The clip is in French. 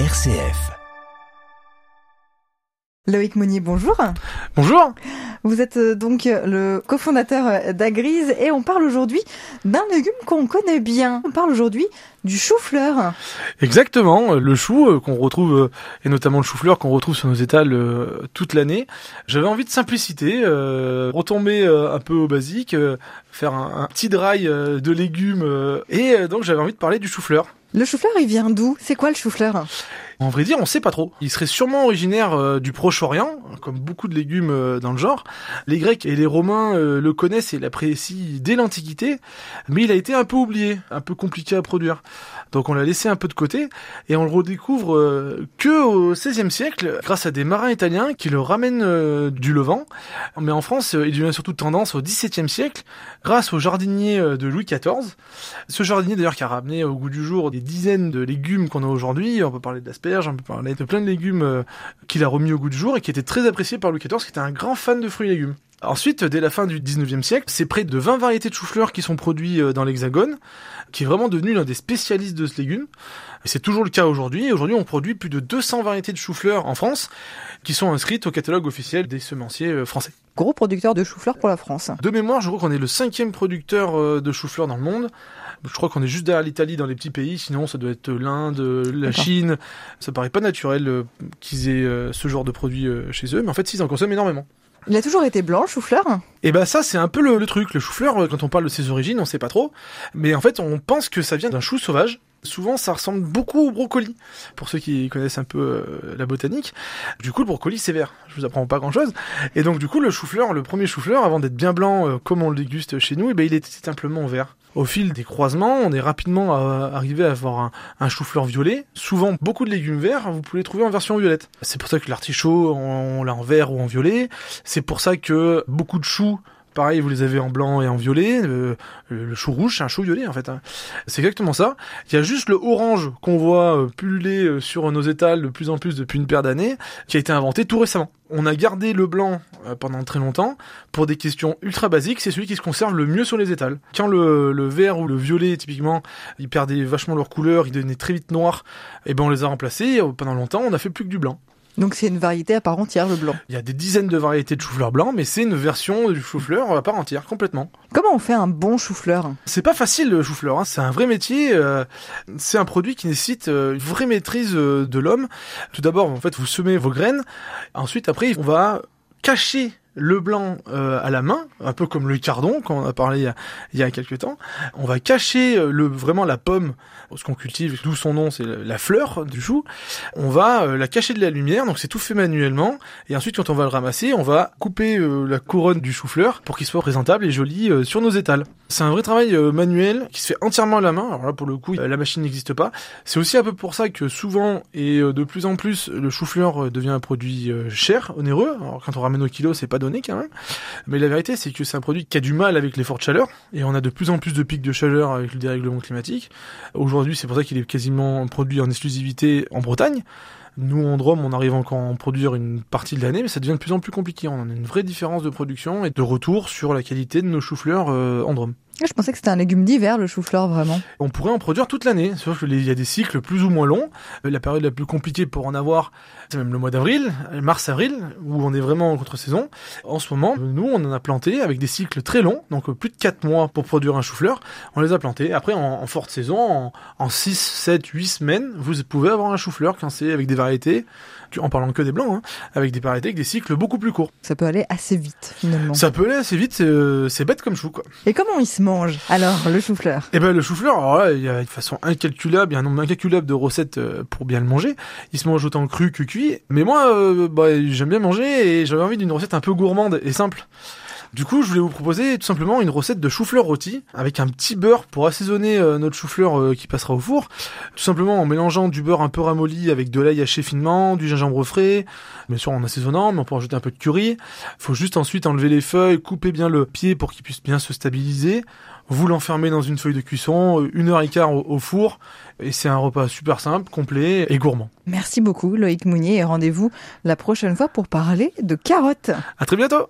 RCF. Loïc Monnier, bonjour. Bonjour. Vous êtes euh, donc le cofondateur d'Agrise et on parle aujourd'hui d'un légume qu'on connaît bien. On parle aujourd'hui du chou-fleur. Exactement, le chou euh, qu'on retrouve, euh, et notamment le chou-fleur qu'on retrouve sur nos étals toute l'année. J'avais envie de simplicité, retomber un peu au basique, faire un, petit dry de légumes, et donc j'avais envie de parler du chou-fleur. Le chou-fleur, il vient d'où? C'est quoi le chou-fleur? En vrai dire, on sait pas trop. Il serait sûrement originaire euh, du Proche-Orient, comme beaucoup de légumes euh, dans le genre. Les Grecs et les Romains euh, le connaissent et l'apprécient dès l'Antiquité, mais il a été un peu oublié, un peu compliqué à produire. Donc on l'a laissé un peu de côté et on le redécouvre que au XVIe siècle grâce à des marins italiens qui le ramènent du Levant. Mais en France, il devient surtout tendance au XVIIe siècle grâce au jardinier de Louis XIV. Ce jardinier d'ailleurs qui a ramené au goût du jour des dizaines de légumes qu'on a aujourd'hui. On peut parler d'asperges, on peut parler de plein de légumes euh, qu'il a remis au goût du jour et qui étaient très appréciés par Louis XIV, qui était un grand fan de fruits et légumes. Ensuite, dès la fin du 19e siècle, c'est près de 20 variétés de chou-fleur qui sont produits euh, dans l'Hexagone, qui est vraiment devenu l'un des spécialistes de ce légume. Et c'est toujours le cas aujourd'hui. Aujourd'hui, on produit plus de 200 variétés de chou-fleur en France, qui sont inscrites au catalogue officiel des semenciers euh, français. Gros producteur de chou-fleur pour la France. De mémoire, je crois qu'on est le cinquième producteur de chou-fleur dans le monde. Je crois qu'on est juste derrière l'Italie dans les petits pays, sinon ça doit être l'Inde, la Chine. Ça paraît pas naturel euh, qu'ils aient euh, ce genre de produit euh, chez eux, mais en fait, ils en consomment énormément. Il a toujours été blanc, le chou-fleur? Eh ben ça, c'est un peu le, le truc. Le chou-fleur, quand on parle de ses origines, on sait pas trop. Mais en fait, on pense que ça vient d'un chou sauvage souvent ça ressemble beaucoup au brocoli, pour ceux qui connaissent un peu euh, la botanique. Du coup, le brocoli c'est vert, je vous apprends pas grand chose. Et donc du coup, le chou-fleur, le premier chou-fleur, avant d'être bien blanc euh, comme on le déguste chez nous, eh ben, il était simplement vert. Au fil des croisements, on est rapidement arrivé à avoir un, chou-fleur violet. Souvent, beaucoup de légumes verts, vous pouvez les trouver en version violette. C'est pour ça que l'artichaut, on l'a en vert ou en violet. C'est pour ça que beaucoup de choux Pareil, vous les avez en blanc et en violet. Le, chou rouge, c'est un chou violet en fait. Hein. C'est exactement ça. Il y a juste le orange qu'on voit euh, pulluler euh, sur nos étals de plus en plus depuis une paire d'années, qui a été inventé tout récemment. On a gardé le blanc euh, pendant très longtemps pour des questions ultra basiques. C'est celui qui se conserve le mieux sur les étals. Quand le, le vert ou le violet, typiquement, ils perdaient vachement leur couleur, ils devenaient très vite noirs, et eh ben on les a remplacés. Pendant longtemps, on a fait plus que du blanc. Donc c'est une variété à part entière, le blanc. Il y a des dizaines de variétés de chou-fleur blanc, mais c'est une version du chou-fleur à part entière, complètement. Comment on fait un bon chou-fleur? C'est pas facile le chou-fleur, hein. c'est un vrai métier. Euh, c'est un produit qui nécessite euh, une vraie maîtrise euh, de l'homme. Tout d'abord, en fait, vous semez vos graines. Ensuite, après, on va cacher le blanc à la main, un peu comme le cardon quand on a parlé il y a, il y a quelques temps. On va cacher le vraiment la pomme ce qu'on cultive, d'où son nom, c'est la fleur du chou, on va euh, la cacher de la lumière, donc c'est tout fait manuellement, et ensuite quand on va le ramasser, on va couper euh, la couronne du chou-fleur pour qu'il soit présentable et joli euh, sur nos étals. C'est un vrai travail manuel qui se fait entièrement à la main, alors là pour le coup la machine n'existe pas. C'est aussi un peu pour ça que souvent et de plus en plus le chou-fleur devient un produit cher, onéreux, alors quand on ramène au kilo c'est pas quand même, mais la vérité c'est que c'est un produit qui a du mal avec les fortes chaleurs, et on a de plus en plus de pics de chaleur avec le dérèglement climatique. Aujourd'hui c'est pour ça qu'il est quasiment produit en exclusivité en Bretagne. Nous, en Drôme, on arrive encore à en produire une partie de l'année, mais ça devient de plus en plus compliqué. On a une vraie différence de production et de retour sur la qualité de nos choux-fleurs euh, en Drôme. Je pensais que c'était un légume d'hiver, le chou-fleur, vraiment. On pourrait en produire toute l'année, sauf qu'il y a des cycles plus ou moins longs. Euh, la période la plus compliquée pour en avoir, c'est même le mois d'avril, mars-avril, où on est vraiment en contre-saison. En ce moment, nous, on en a planté avec des cycles très longs, donc plus de 4 mois pour produire un chou-fleur. On les a plantés. Après, en, forte saison, en, en 6, 7, 8 semaines, vous pouvez avoir un chou-fleur quand c'est avec des variétés en parlant que des blancs, hein, avec des variétés avec des cycles beaucoup plus courts. Ça peut aller assez vite finalement. Ça peut aller assez vite, c'est euh, bête comme chou quoi. Et comment il se mange alors le chou-fleur Eh ben le chou-fleur, alors il y a une façon incalculable, il y a un nombre incalculable de recettes euh, pour bien le manger. Il se mange autant cru que cuit, mais moi euh, bah, j'aime bien manger et j'avais envie d'une recette un peu gourmande et simple. Du coup, je voulais vous proposer tout simplement une recette de chou-fleur rôti avec un petit beurre pour assaisonner euh, notre chou-fleur euh, qui passera au four. Tout simplement en mélangeant du beurre un peu ramolli avec de l'ail haché finement, du gingembre frais, bien sûr en assaisonnant, mais on peut rajouter un peu de curry. Faut juste ensuite enlever les feuilles, couper bien le pied pour qu'il puisse bien se stabiliser. Vous l'enfermez dans une feuille de cuisson, euh, une heure et quart au, au four, et c'est un repas super simple, complet et gourmand. Merci beaucoup Loïc Mounier et rendez-vous la prochaine fois pour parler de carottes. À très bientôt